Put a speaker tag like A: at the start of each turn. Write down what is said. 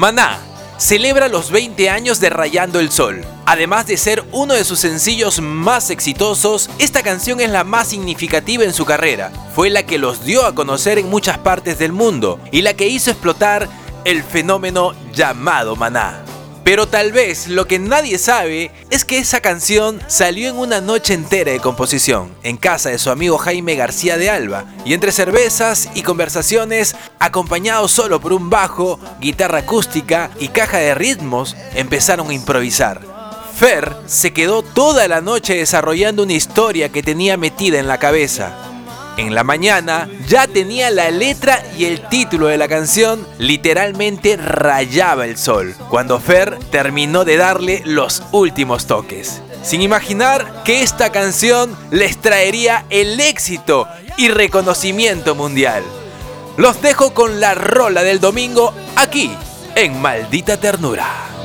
A: Maná celebra los 20 años de Rayando el Sol. Además de ser uno de sus sencillos más exitosos, esta canción es la más significativa en su carrera. Fue la que los dio a conocer en muchas partes del mundo y la que hizo explotar el fenómeno llamado Maná. Pero tal vez lo que nadie sabe es que esa canción salió en una noche entera de composición, en casa de su amigo Jaime García de Alba, y entre cervezas y conversaciones, acompañado solo por un bajo, guitarra acústica y caja de ritmos, empezaron a improvisar. Fer se quedó toda la noche desarrollando una historia que tenía metida en la cabeza en la mañana ya tenía la letra y el título de la canción literalmente rayaba el sol, cuando Fer terminó de darle los últimos toques. Sin imaginar que esta canción les traería el éxito y reconocimiento mundial. Los dejo con la rola del domingo aquí en Maldita Ternura.